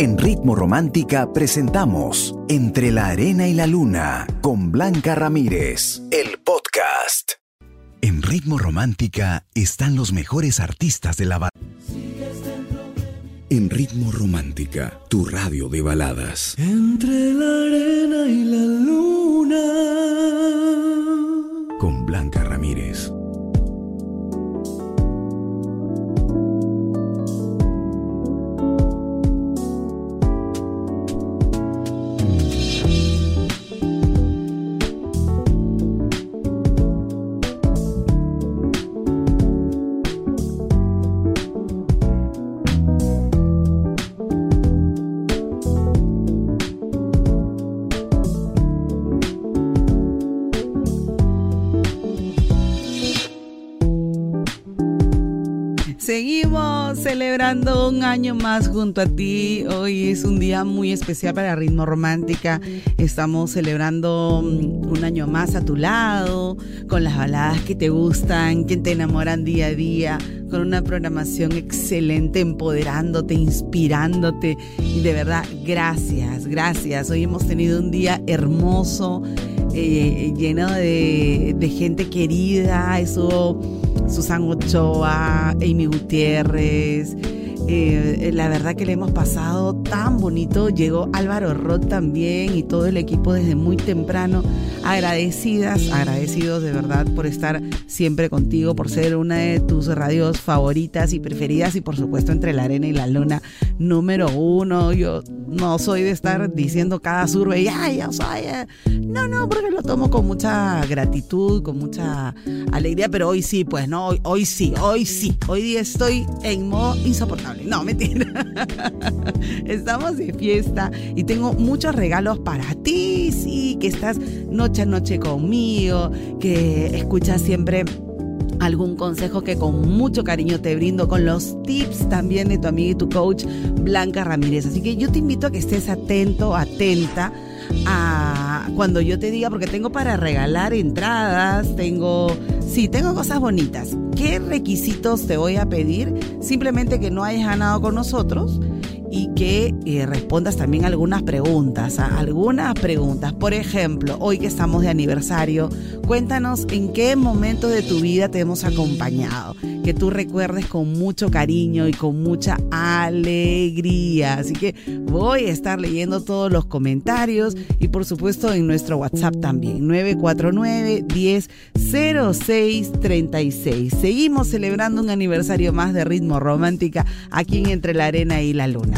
En Ritmo Romántica presentamos Entre la Arena y la Luna con Blanca Ramírez, el podcast. En Ritmo Romántica están los mejores artistas de la banda. En Ritmo Romántica, tu radio de baladas. Entre la arena y la luna. Con Blanca Ramírez. Un año más junto a ti. Hoy es un día muy especial para Ritmo Romántica. Estamos celebrando mm, un año más a tu lado, con las baladas que te gustan, que te enamoran día a día, con una programación excelente, empoderándote, inspirándote. Y de verdad, gracias, gracias. Hoy hemos tenido un día hermoso, eh, lleno de, de gente querida. Eso Susan Ochoa, Amy Gutiérrez. Eh, la verdad que le hemos pasado tan bonito. Llegó Álvaro Roth también y todo el equipo desde muy temprano. Agradecidas, agradecidos de verdad por estar siempre contigo, por ser una de tus radios favoritas y preferidas y por supuesto entre la arena y la luna número uno. Yo no soy de estar diciendo cada survey, ay, yo soy. Eh". No, no, porque lo tomo con mucha gratitud, con mucha alegría, pero hoy sí, pues no, hoy, hoy sí, hoy sí. Hoy día estoy en modo insoportable. No, mentira. Estamos de fiesta y tengo muchos regalos para ti, sí, que estás noche a noche conmigo, que escuchas siempre algún consejo que con mucho cariño te brindo con los tips también de tu amiga y tu coach Blanca Ramírez. Así que yo te invito a que estés atento, atenta a cuando yo te diga, porque tengo para regalar entradas, tengo, sí, tengo cosas bonitas. ¿Qué requisitos te voy a pedir? Simplemente que no hayas ganado con nosotros y que eh, respondas también algunas preguntas, algunas preguntas. Por ejemplo, hoy que estamos de aniversario, cuéntanos en qué momento de tu vida te hemos acompañado, que tú recuerdes con mucho cariño y con mucha alegría. Así que voy a estar leyendo todos los comentarios y por supuesto en nuestro WhatsApp también, 949 10 36. Seguimos celebrando un aniversario más de Ritmo Romántica aquí en Entre la Arena y la Luna.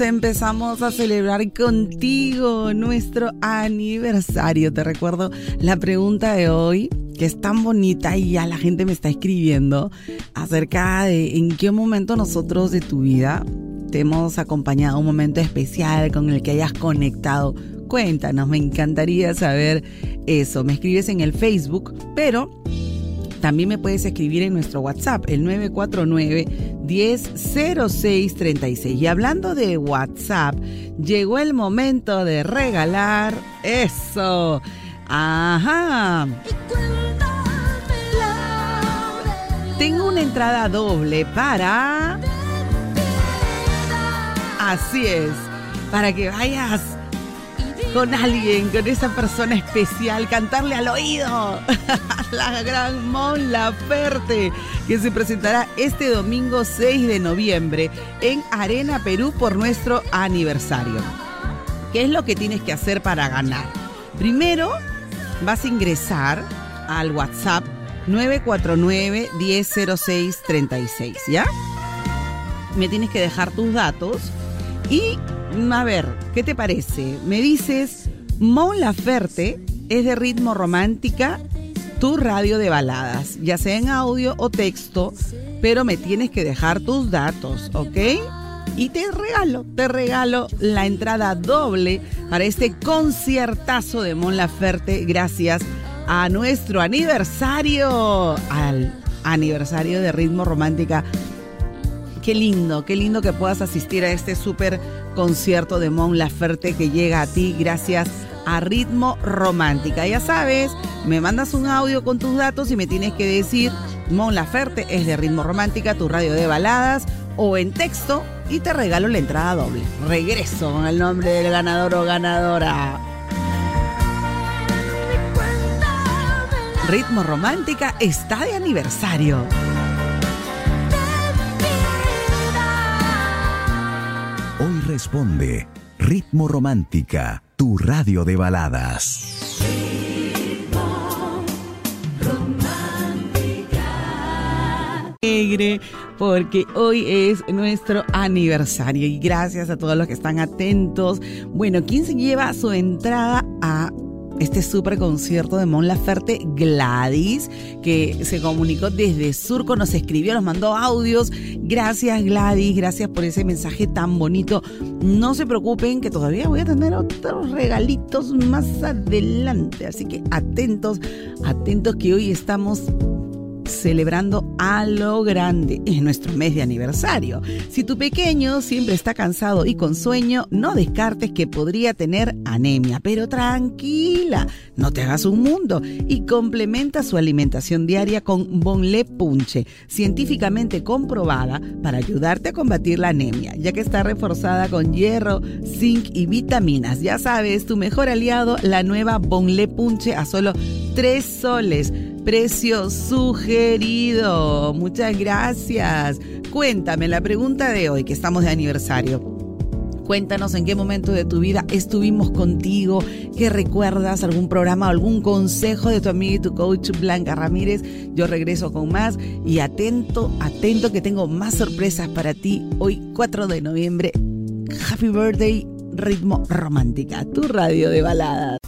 Empezamos, a celebrar contigo nuestro aniversario. Te recuerdo la pregunta de hoy, que es tan bonita y ya la gente me está escribiendo acerca de en qué momento nosotros de tu vida te hemos acompañado un momento especial con el que hayas conectado. Cuéntanos, me encantaría saber eso. Me escribes en el Facebook, pero también me puedes escribir en nuestro WhatsApp, el 949-100636. Y hablando de WhatsApp, llegó el momento de regalar eso. Ajá. Tengo una entrada doble para... Así es, para que vayas con alguien, con esa persona especial, cantarle al oído. La gran Mon Laferte, que se presentará este domingo 6 de noviembre en Arena Perú por nuestro aniversario. ¿Qué es lo que tienes que hacer para ganar? Primero, vas a ingresar al WhatsApp 949-100636, ¿ya? Me tienes que dejar tus datos y a ver, ¿qué te parece? Me dices Mon Laferte es de ritmo romántica, tu radio de baladas, ya sea en audio o texto, pero me tienes que dejar tus datos, ¿ok? Y te regalo, te regalo la entrada doble para este conciertazo de Mon Laferte gracias a nuestro aniversario, al aniversario de Ritmo Romántica. Qué lindo, qué lindo que puedas asistir a este súper concierto de Mon Laferte que llega a ti gracias a Ritmo Romántica. Ya sabes, me mandas un audio con tus datos y me tienes que decir Mon Laferte es de Ritmo Romántica, tu radio de baladas o en texto y te regalo la entrada doble. Regreso con el nombre del ganador o ganadora. Ritmo Romántica está de aniversario. Responde Ritmo Romántica, tu radio de baladas. alegre porque hoy es nuestro aniversario y gracias a todos los que están atentos. Bueno, ¿quién se lleva su entrada a este super concierto de Mon Laferte, Gladys, que se comunicó desde Surco, nos escribió, nos mandó audios. Gracias Gladys, gracias por ese mensaje tan bonito. No se preocupen que todavía voy a tener otros regalitos más adelante, así que atentos, atentos que hoy estamos celebrando a lo grande. Es nuestro mes de aniversario. Si tu pequeño siempre está cansado y con sueño, no descartes que podría tener anemia. Pero tranquila, no te hagas un mundo y complementa su alimentación diaria con Bonle Punche, científicamente comprobada para ayudarte a combatir la anemia, ya que está reforzada con hierro, zinc y vitaminas. Ya sabes, tu mejor aliado, la nueva Bonle Punche a solo 3 soles precio sugerido. Muchas gracias. Cuéntame la pregunta de hoy, que estamos de aniversario. Cuéntanos en qué momento de tu vida estuvimos contigo, qué recuerdas, algún programa, algún consejo de tu amiga y tu coach Blanca Ramírez. Yo regreso con más y atento, atento que tengo más sorpresas para ti hoy 4 de noviembre. Happy birthday, ritmo romántica, tu radio de baladas.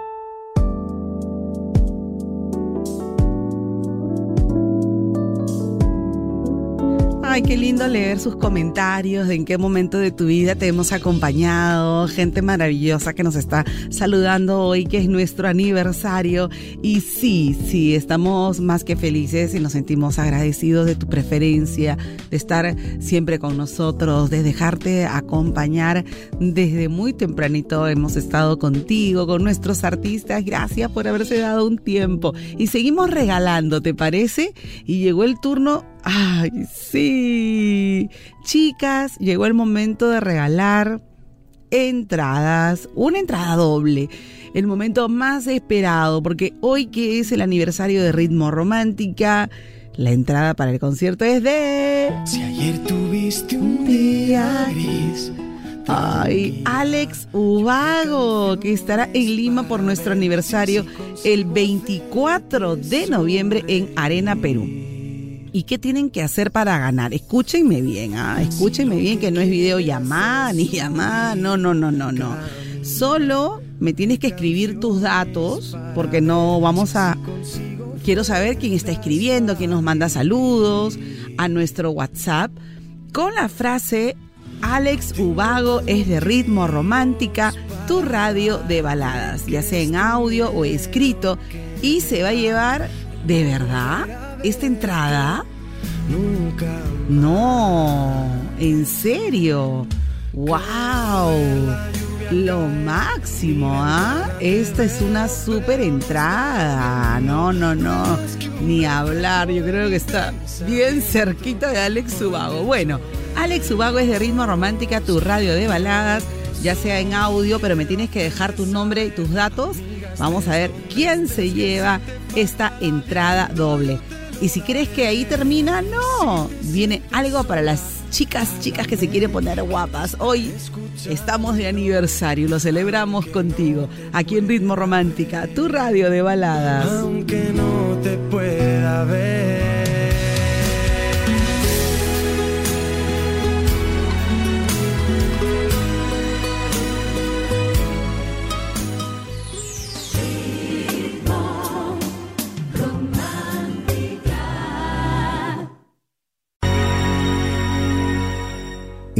Qué lindo leer sus comentarios, de en qué momento de tu vida te hemos acompañado, gente maravillosa que nos está saludando hoy, que es nuestro aniversario. Y sí, sí, estamos más que felices y nos sentimos agradecidos de tu preferencia, de estar siempre con nosotros, de dejarte acompañar desde muy tempranito. Hemos estado contigo, con nuestros artistas. Gracias por haberse dado un tiempo. Y seguimos regalando, ¿te parece? Y llegó el turno Ay, sí. Chicas, llegó el momento de regalar entradas, una entrada doble. El momento más esperado, porque hoy que es el aniversario de Ritmo Romántica, la entrada para el concierto es de... Si ayer tuviste un día gris. Ay, Alex Ubago, que estará en Lima por nuestro aniversario el 24 de noviembre en Arena Perú. ¿Y qué tienen que hacer para ganar? Escúchenme bien, ¿ah? escúchenme bien que no es videollamada ni llamada, no, no, no, no, no. Solo me tienes que escribir tus datos porque no vamos a... Quiero saber quién está escribiendo, quién nos manda saludos a nuestro WhatsApp con la frase Alex Ubago es de ritmo romántica, tu radio de baladas, ya sea en audio o escrito, y se va a llevar de verdad esta entrada? No, en serio. ¡Wow! Lo máximo, ¿ah? Esta es una súper entrada. No, no, no. Ni hablar. Yo creo que está bien cerquita de Alex Ubago. Bueno, Alex Ubago es de Ritmo Romántica, tu radio de baladas, ya sea en audio, pero me tienes que dejar tu nombre y tus datos. Vamos a ver quién se lleva esta entrada doble. Y si crees que ahí termina, no. Viene algo para las chicas, chicas que se quieren poner guapas. Hoy estamos de aniversario, lo celebramos contigo, aquí en Ritmo Romántica, tu radio de baladas. Aunque no te pueda ver.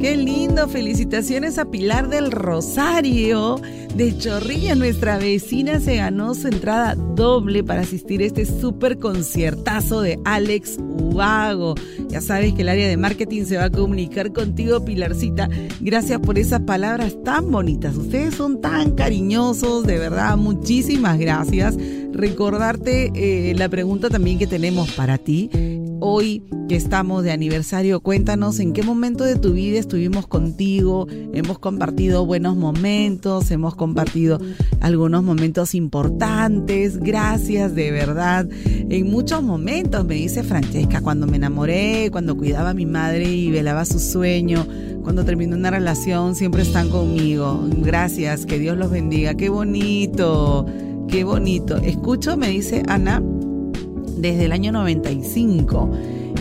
Qué lindo, felicitaciones a Pilar del Rosario de Chorrilla. Nuestra vecina se ganó su entrada doble para asistir a este súper conciertazo de Alex Ubago. Ya sabes que el área de marketing se va a comunicar contigo, Pilarcita. Gracias por esas palabras tan bonitas. Ustedes son tan cariñosos, de verdad. Muchísimas gracias. Recordarte eh, la pregunta también que tenemos para ti hoy que estamos de aniversario, cuéntanos en qué momento de tu vida estuvimos contigo, hemos compartido buenos momentos, hemos compartido algunos momentos importantes, gracias de verdad. En muchos momentos, me dice Francesca, cuando me enamoré, cuando cuidaba a mi madre y velaba su sueño, cuando terminó una relación, siempre están conmigo. Gracias, que Dios los bendiga, qué bonito, qué bonito. Escucho, me dice Ana, desde el año 95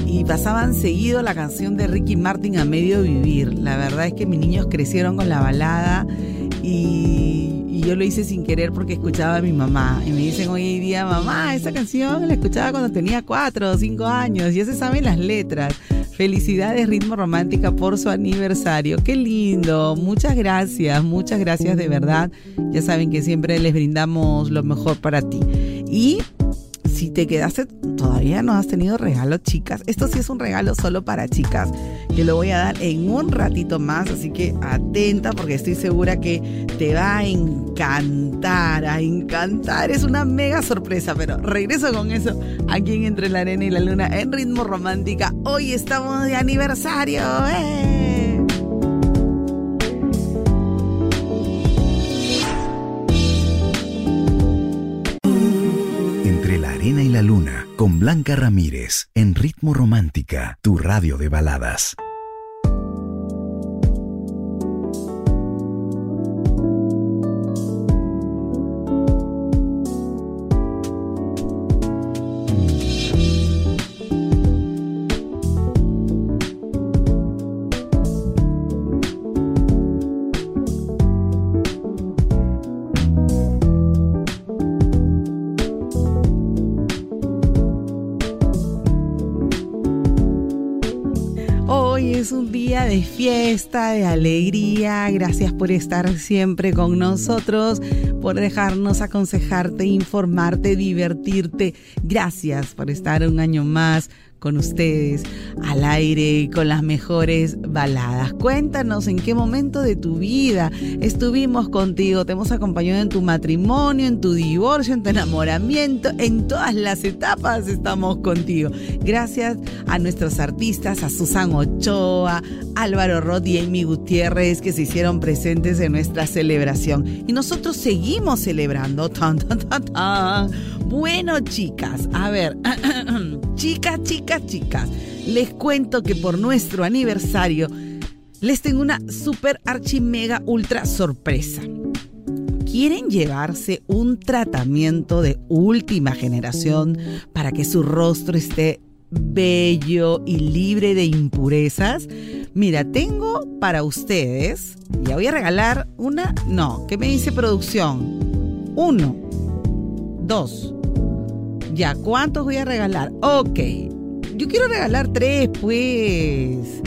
y pasaban seguido la canción de Ricky Martin a medio vivir. La verdad es que mis niños crecieron con la balada y, yo lo hice sin querer porque escuchaba a mi mamá. Y me dicen hoy día, mamá, esa canción la escuchaba cuando tenía cuatro o cinco años. Ya se saben las letras. Felicidades Ritmo Romántica por su aniversario. Qué lindo. Muchas gracias, muchas gracias de verdad. Ya saben que siempre les brindamos lo mejor para ti. Y si te quedaste, todavía no has tenido regalo, chicas. Esto sí es un regalo solo para chicas, que lo voy a dar en un ratito más, así que atenta porque estoy segura que te va a encantar, a encantar. Es una mega sorpresa, pero regreso con eso aquí en Entre la Arena y la Luna en Ritmo Romántica. Hoy estamos de aniversario. ¡eh! Blanca Ramírez en Ritmo Romántica, tu radio de baladas. De alegría. Gracias por estar siempre con nosotros, por dejarnos aconsejarte, informarte, divertirte. Gracias por estar un año más con ustedes al aire con las mejores baladas. Cuéntanos en qué momento de tu vida estuvimos contigo, te hemos acompañado en tu matrimonio, en tu divorcio, en tu enamoramiento, en todas las etapas estamos contigo. Gracias a nuestros artistas, a Susan Ochoa, Álvaro Roth y Amy Gutiérrez que se hicieron presentes en nuestra celebración. Y nosotros seguimos celebrando. Bueno, chicas, a ver, chicas, chicas, chicas, les cuento que por nuestro aniversario les tengo una super archi mega ultra sorpresa. ¿Quieren llevarse un tratamiento de última generación para que su rostro esté bello y libre de impurezas? Mira, tengo para ustedes, ya voy a regalar una, no, ¿qué me dice producción? Uno, dos, ya, ¿cuántos voy a regalar? Ok, yo quiero regalar tres, pues.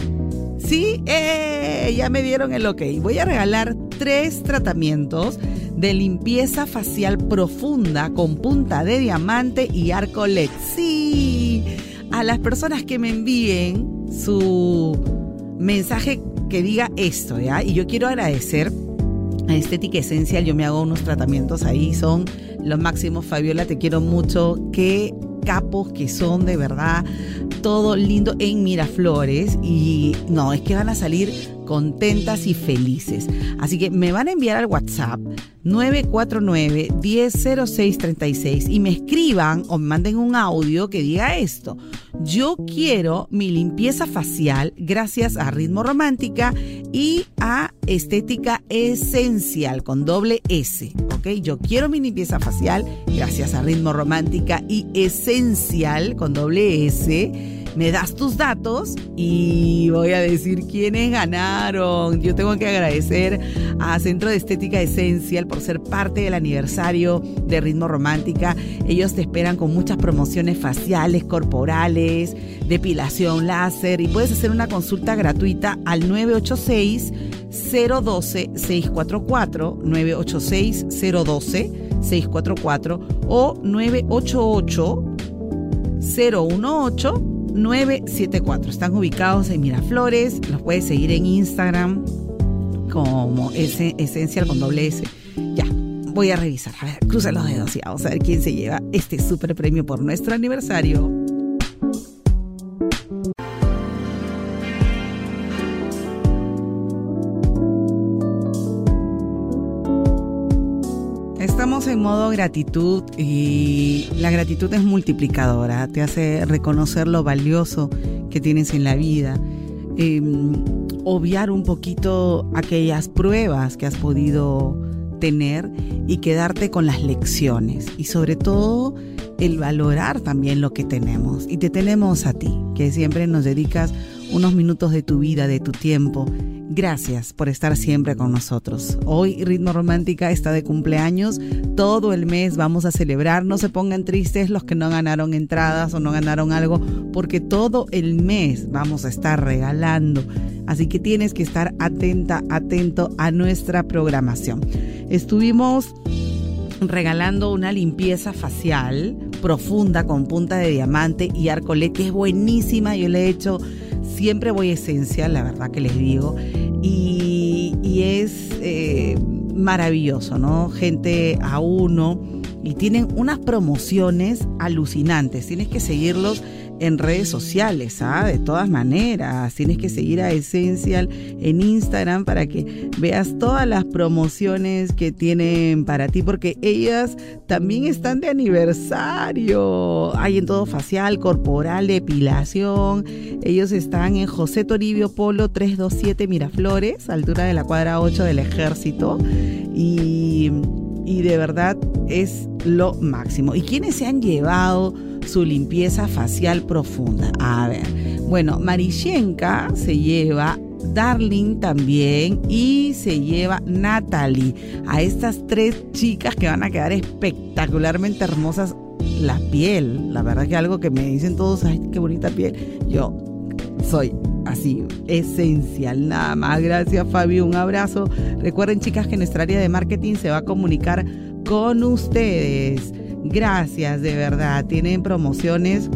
Sí, eh, ya me dieron el ok. Voy a regalar tres tratamientos de limpieza facial profunda con punta de diamante y arco LED. Sí, a las personas que me envíen su mensaje que diga esto, ¿ya? Y yo quiero agradecer a Estética Esencial, yo me hago unos tratamientos ahí, son los máximos. Fabiola, te quiero mucho. Qué capos que son, de verdad. Todo lindo en Miraflores. Y no, es que van a salir contentas y felices. Así que me van a enviar al WhatsApp 949-100636 y me escriban o me manden un audio que diga esto. Yo quiero mi limpieza facial gracias a Ritmo Romántica y a Estética Esencial con doble S. ¿Ok? Yo quiero mi limpieza facial gracias a Ritmo Romántica y Esencial con doble S me das tus datos y voy a decir quiénes ganaron. Yo tengo que agradecer a Centro de Estética Esencial por ser parte del aniversario de Ritmo Romántica. Ellos te esperan con muchas promociones faciales, corporales, depilación láser y puedes hacer una consulta gratuita al 986 012 644 986 012 644 o 988 018 974. Están ubicados en Miraflores, los puedes seguir en Instagram como Esencial con doble S. Ya, voy a revisar. A ver, cruza los dedos y vamos a ver quién se lleva este super premio por nuestro aniversario. Modo gratitud y la gratitud es multiplicadora, te hace reconocer lo valioso que tienes en la vida, em, obviar un poquito aquellas pruebas que has podido tener y quedarte con las lecciones y sobre todo el valorar también lo que tenemos. Y te tenemos a ti, que siempre nos dedicas unos minutos de tu vida, de tu tiempo. Gracias por estar siempre con nosotros. Hoy Ritmo Romántica está de cumpleaños. Todo el mes vamos a celebrar. No se pongan tristes los que no ganaron entradas o no ganaron algo, porque todo el mes vamos a estar regalando. Así que tienes que estar atenta, atento a nuestra programación. Estuvimos regalando una limpieza facial profunda con punta de diamante y arcolet, que es buenísima. Yo le he hecho siempre voy esencial, la verdad que les digo. Y, es eh, maravilloso, ¿no? Gente a uno. Y tienen unas promociones alucinantes. Tienes que seguirlos en redes sociales, ¿ah? De todas maneras, tienes que seguir a Essential en Instagram para que veas todas las promociones que tienen para ti, porque ellas también están de aniversario. Hay en todo facial, corporal, depilación. Ellos están en José Toribio Polo 327 Miraflores, altura de la cuadra 8 del ejército. Y, y de verdad es lo máximo. ¿Y quiénes se han llevado? Su limpieza facial profunda. A ver, bueno, Marishenka se lleva Darling también y se lleva Natalie. A estas tres chicas que van a quedar espectacularmente hermosas. La piel, la verdad que algo que me dicen todos, ay, qué bonita piel. Yo soy así, esencial. Nada más. Gracias, Fabio. Un abrazo. Recuerden, chicas, que nuestra área de marketing se va a comunicar con ustedes. Gracias, de verdad. Tienen promociones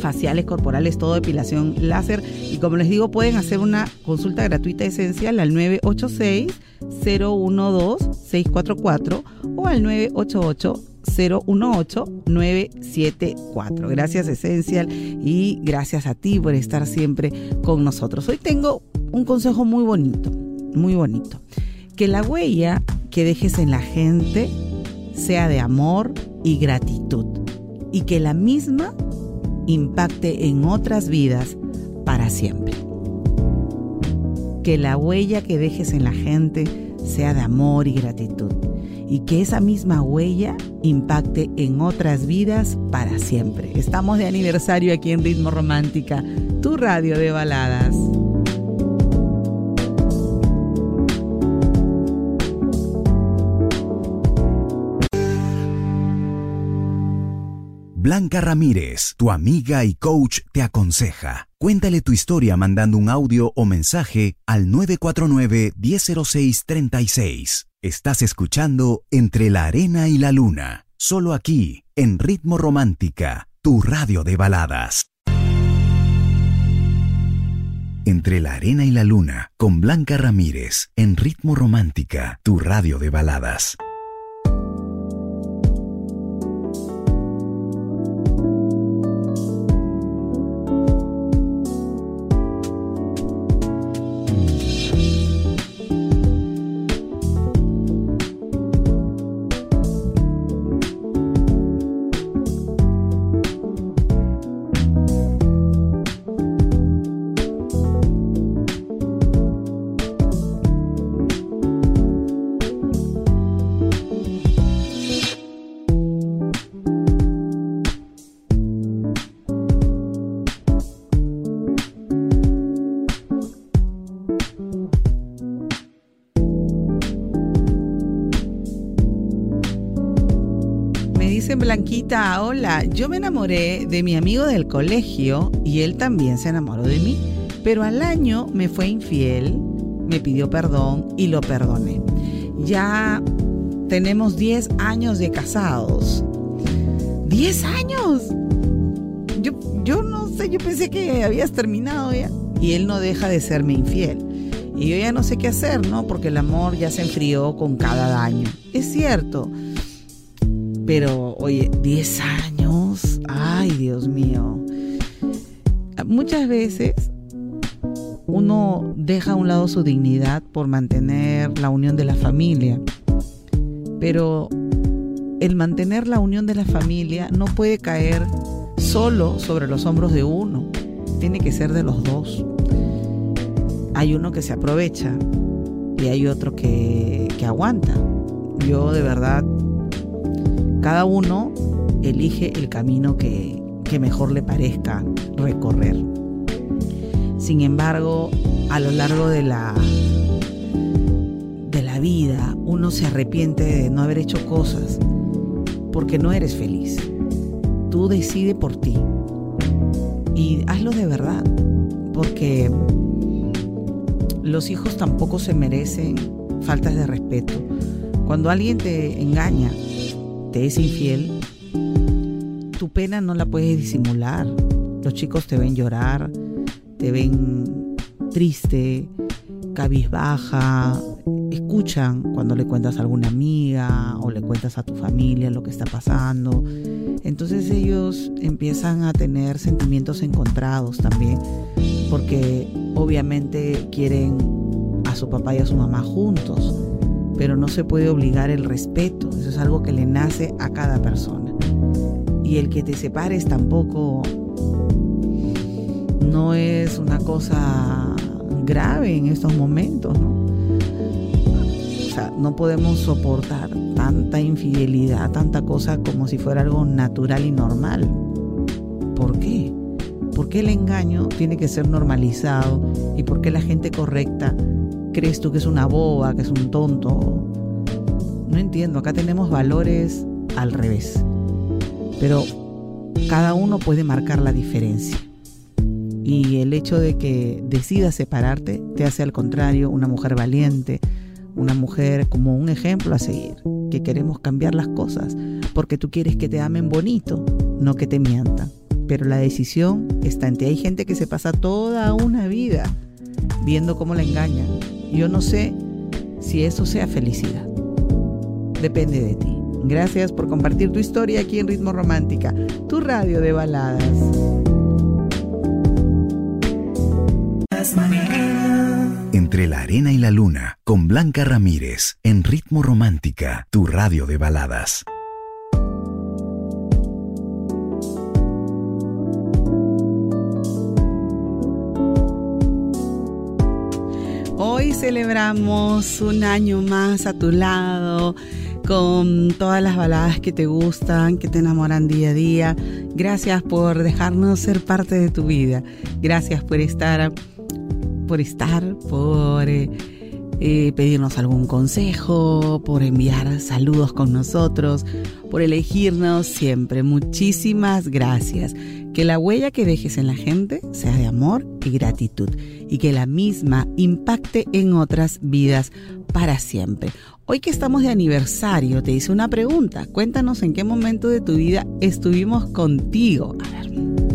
faciales, corporales, todo depilación láser. Y como les digo, pueden hacer una consulta gratuita esencial al 986-012-644 o al 988 018-974. Gracias Esencial y gracias a ti por estar siempre con nosotros. Hoy tengo un consejo muy bonito, muy bonito. Que la huella que dejes en la gente sea de amor y gratitud y que la misma impacte en otras vidas para siempre. Que la huella que dejes en la gente sea de amor y gratitud y que esa misma huella impacte en otras vidas para siempre. Estamos de aniversario aquí en Ritmo Romántica, tu radio de baladas. Blanca Ramírez, tu amiga y coach, te aconseja. Cuéntale tu historia mandando un audio o mensaje al 949-1006-36. Estás escuchando Entre la Arena y la Luna, solo aquí, en Ritmo Romántica, tu radio de baladas. Entre la Arena y la Luna, con Blanca Ramírez, en Ritmo Romántica, tu radio de baladas. Hola, yo me enamoré de mi amigo del colegio y él también se enamoró de mí, pero al año me fue infiel, me pidió perdón y lo perdoné. Ya tenemos 10 años de casados. ¡10 años! Yo, yo no sé, yo pensé que habías terminado ya. Y él no deja de serme infiel. Y yo ya no sé qué hacer, ¿no? Porque el amor ya se enfrió con cada daño. Es cierto. Pero, oye, 10 años. Ay, Dios mío. Muchas veces uno deja a un lado su dignidad por mantener la unión de la familia. Pero el mantener la unión de la familia no puede caer solo sobre los hombros de uno. Tiene que ser de los dos hay uno que se aprovecha y hay otro que, aguanta. Yo de verdad, cada uno elige el camino que, que mejor le parezca recorrer. Sin embargo, a lo largo de la, de la vida, uno se arrepiente de no haber hecho cosas porque no eres feliz. Tú decides por ti y hazlo de verdad, porque los hijos tampoco se merecen faltas de respeto. Cuando alguien te engaña, es infiel, tu pena no la puedes disimular. Los chicos te ven llorar, te ven triste, cabizbaja, escuchan cuando le cuentas a alguna amiga o le cuentas a tu familia lo que está pasando. Entonces ellos empiezan a tener sentimientos encontrados también porque obviamente quieren a su papá y a su mamá juntos, pero no se puede obligar el respeto, eso es algo que le nace a cada persona. Y el que te separes tampoco no es una cosa grave en estos momentos, ¿no? O sea, no podemos soportar tanta infidelidad, tanta cosa como si fuera algo natural y normal. ¿Por qué? ¿Por qué el engaño tiene que ser normalizado? ¿Y por qué la gente correcta crees tú que es una boba, que es un tonto? No entiendo, acá tenemos valores al revés. Pero cada uno puede marcar la diferencia. Y el hecho de que decidas separarte te hace al contrario una mujer valiente, una mujer como un ejemplo a seguir, que queremos cambiar las cosas porque tú quieres que te amen bonito, no que te mientan pero la decisión está en ti. Hay gente que se pasa toda una vida viendo cómo la engañan. Yo no sé si eso sea felicidad. Depende de ti. Gracias por compartir tu historia aquí en Ritmo Romántica, tu radio de baladas. Entre la arena y la luna, con Blanca Ramírez, en Ritmo Romántica, tu radio de baladas. Celebramos un año más a tu lado con todas las baladas que te gustan, que te enamoran día a día. Gracias por dejarnos ser parte de tu vida. Gracias por estar, por estar, por eh, eh, pedirnos algún consejo, por enviar saludos con nosotros, por elegirnos siempre. Muchísimas gracias. Que la huella que dejes en la gente sea de amor y gratitud y que la misma impacte en otras vidas para siempre. Hoy que estamos de aniversario, te hice una pregunta. Cuéntanos en qué momento de tu vida estuvimos contigo. A ver.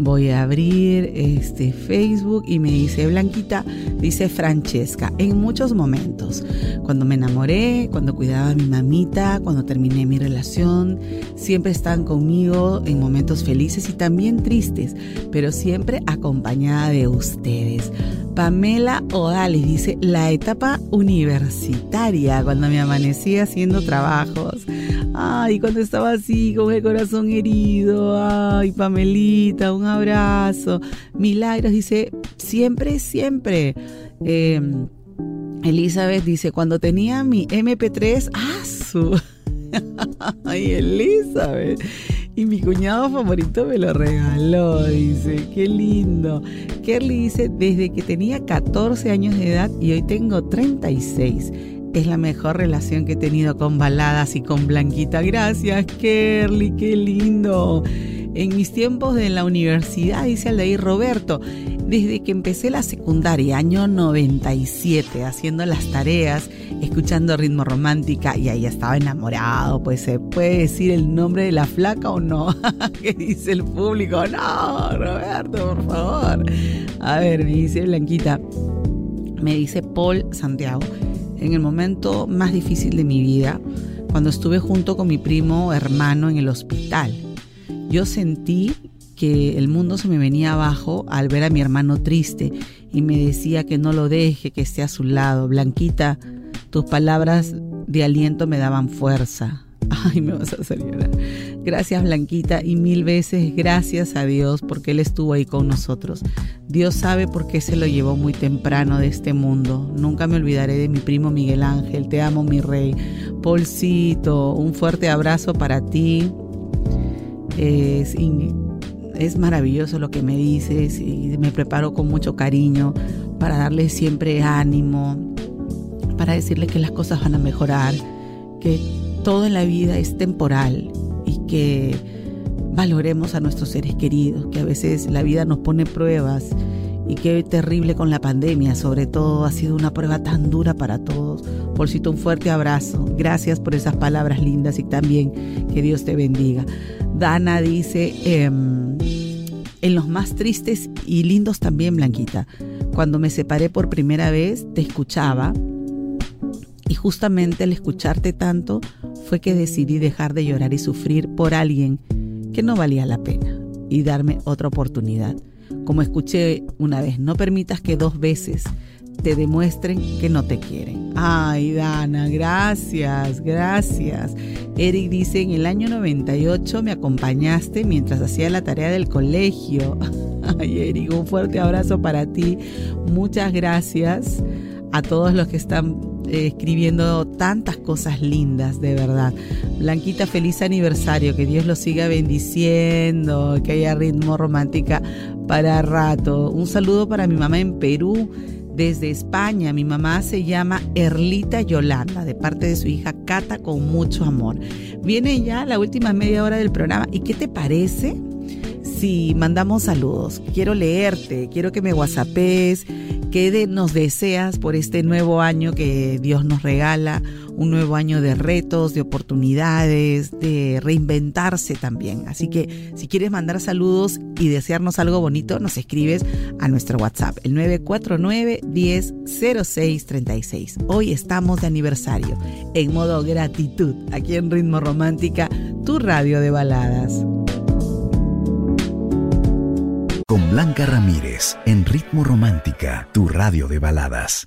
Voy a abrir este Facebook y me dice Blanquita, dice Francesca, en muchos momentos, cuando me enamoré, cuando cuidaba a mi mamita, cuando terminé mi relación, siempre están conmigo en momentos felices y también tristes, pero siempre acompañada de ustedes. Pamela Odales dice, la etapa universitaria, cuando me amanecí haciendo trabajos. Ay, cuando estaba así con el corazón herido. Ay, Pamelita, un abrazo. Milagros dice, siempre, siempre. Em, Elizabeth dice, cuando tenía mi MP3, ¡ah! Su. Ay, Elizabeth. Y mi cuñado favorito me lo regaló, dice, qué lindo. Kerly dice, desde que tenía 14 años de edad y hoy tengo 36 es la mejor relación que he tenido con baladas y con Blanquita. Gracias, Kerly, qué lindo. En mis tiempos de la universidad, dice ahí Roberto, desde que empecé la secundaria, año 97, haciendo las tareas, escuchando ritmo romántica y ahí estaba enamorado, pues se puede decir el nombre de la flaca o no, ¿qué dice el público? No, Roberto, por favor. A ver, me dice Blanquita, me dice Paul Santiago, en el momento más difícil de mi vida, cuando estuve junto con mi primo hermano en el hospital. Yo sentí que el mundo se me venía abajo al ver a mi hermano triste y me decía que no lo deje, que esté a su lado. Blanquita, tus palabras de aliento me daban fuerza. Ay, me vas a hacer llorar. Gracias Blanquita y mil veces gracias a Dios porque Él estuvo ahí con nosotros. Dios sabe por qué se lo llevó muy temprano de este mundo. Nunca me olvidaré de mi primo Miguel Ángel. Te amo mi rey. Polcito, un fuerte abrazo para ti. Es, es maravilloso lo que me dices y me preparo con mucho cariño para darle siempre ánimo, para decirle que las cosas van a mejorar, que todo en la vida es temporal y que valoremos a nuestros seres queridos, que a veces la vida nos pone pruebas y qué terrible con la pandemia, sobre todo ha sido una prueba tan dura para todos. Por cito un fuerte abrazo, gracias por esas palabras lindas y también que Dios te bendiga. Dana dice, em, en los más tristes y lindos también, Blanquita, cuando me separé por primera vez, te escuchaba y justamente al escucharte tanto fue que decidí dejar de llorar y sufrir por alguien que no valía la pena y darme otra oportunidad. Como escuché una vez, no permitas que dos veces te demuestren que no te quieren. Ay, Dana, gracias, gracias. Eric dice, en el año 98 me acompañaste mientras hacía la tarea del colegio. Ay, Eric, un fuerte abrazo para ti. Muchas gracias a todos los que están eh, escribiendo tantas cosas lindas, de verdad. Blanquita, feliz aniversario, que Dios lo siga bendiciendo, que haya ritmo romántica para rato. Un saludo para mi mamá en Perú. Desde España, mi mamá se llama Erlita Yolanda, de parte de su hija Cata, con mucho amor. Viene ya la última media hora del programa. ¿Y qué te parece si mandamos saludos? Quiero leerte, quiero que me whatsappes, ¿Qué nos deseas por este nuevo año que Dios nos regala? Un nuevo año de retos, de oportunidades, de reinventarse también. Así que si quieres mandar saludos y desearnos algo bonito, nos escribes a nuestro WhatsApp, el 949 100636 Hoy estamos de aniversario, en modo gratitud, aquí en Ritmo Romántica, tu radio de baladas con Blanca Ramírez en Ritmo Romántica, tu radio de baladas.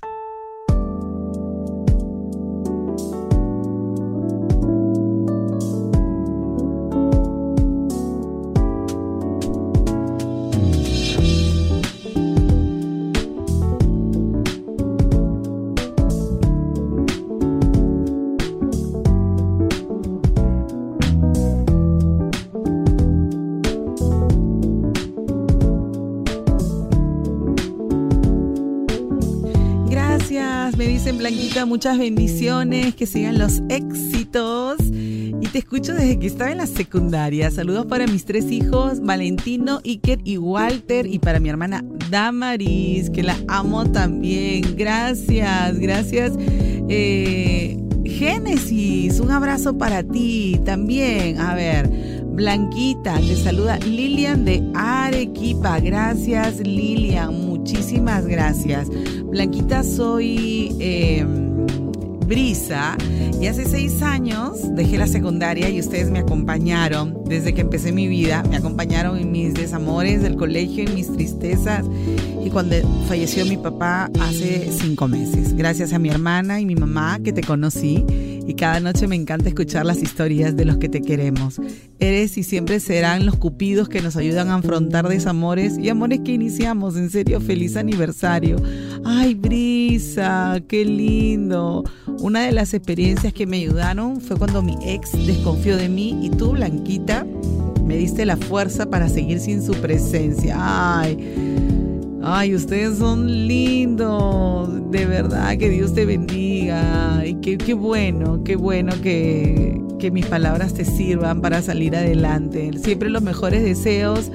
Muchas bendiciones, que sigan los éxitos. Y te escucho desde que estaba en la secundaria. Saludos para mis tres hijos, Valentino, Iker y Walter. Y para mi hermana Damaris, que la amo también. Gracias, gracias. Eh, Génesis, un abrazo para ti también. A ver, Blanquita, te saluda Lilian de Arequipa. Gracias, Lilian. Muchísimas gracias. Blanquita, soy... Em, Brisa. Y hace seis años dejé la secundaria y ustedes me acompañaron. Desde que empecé mi vida, me acompañaron en mis desamores del colegio, en mis tristezas. Y cuando falleció mi papá hace cinco meses. Gracias a mi hermana y mi mamá que te conocí y cada noche me encanta escuchar las historias de los que te queremos. Eres y siempre serán los cupidos que nos ayudan a afrontar desamores y amores que iniciamos. En serio, feliz aniversario. Ay, Brisa, qué lindo. Una de las experiencias que me ayudaron fue cuando mi ex desconfió de mí y tú, Blanquita, me diste la fuerza para seguir sin su presencia. Ay, ay, ustedes son lindos De verdad, que Dios te bendiga. Y qué, qué bueno, qué bueno que, que mis palabras te sirvan para salir adelante. Siempre los mejores deseos.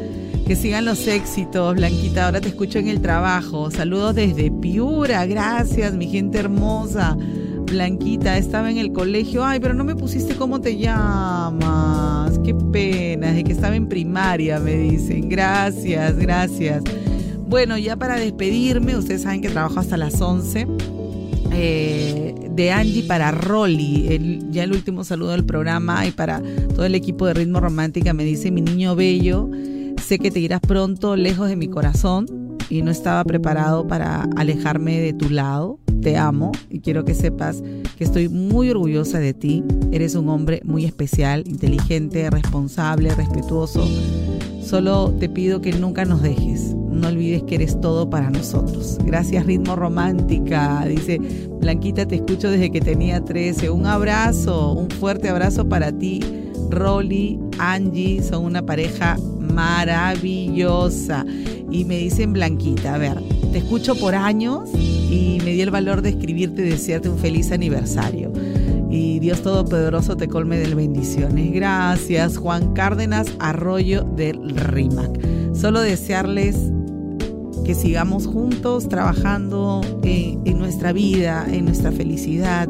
Que sigan los éxitos, Blanquita. Ahora te escucho en el trabajo. Saludos desde Piura. Gracias, mi gente hermosa. Blanquita, estaba en el colegio. Ay, pero no me pusiste cómo te llamas. Qué pena, de que estaba en primaria, me dicen. Gracias, gracias. Bueno, ya para despedirme, ustedes saben que trabajo hasta las 11. Eh, de Angie para Rolly, ya el último saludo del programa y para todo el equipo de Ritmo Romántica me dice mi niño bello, sé que te irás pronto lejos de mi corazón y no estaba preparado para alejarme de tu lado te amo y quiero que sepas que estoy muy orgullosa de ti. Eres un hombre muy especial, inteligente, responsable, respetuoso. Solo te pido que nunca nos dejes. No olvides que eres todo para nosotros. Gracias, Ritmo Romántica. Dice, Blanquita, te escucho desde que tenía 13. Un abrazo, un fuerte abrazo para ti. Rolly, Angie, son una pareja maravillosa. Y me dicen, Blanquita, a ver, te escucho por años y me di el valor de escribirte y desearte un feliz aniversario. Y Dios Todopoderoso te colme de bendiciones. Gracias, Juan Cárdenas Arroyo del RIMAC. Solo desearles que sigamos juntos trabajando en, en, nuestra vida, en nuestra felicidad,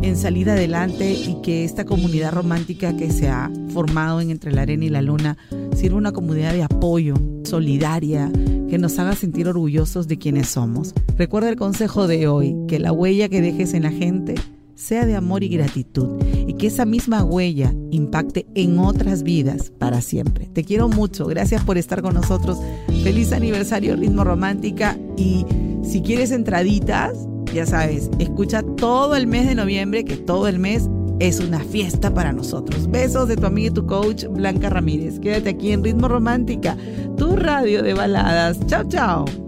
en salir adelante y que esta comunidad romántica que se ha formado en Entre la Arena y la Luna sirva una comunidad de apoyo, solidaria, que nos haga sentir orgullosos de quienes somos. Recuerda el consejo de hoy, que la huella que dejes en la gente sea de amor y gratitud que esa misma huella impacte en otras vidas para siempre. Te quiero mucho, gracias por estar con nosotros. Feliz aniversario Ritmo Romántica y si quieres entraditas, ya sabes, escucha todo el mes de noviembre, que todo el mes es una fiesta para nosotros. Besos de tu amiga y tu coach Blanca Ramírez. Quédate aquí en Ritmo Romántica, tu radio de baladas. Chao, chao.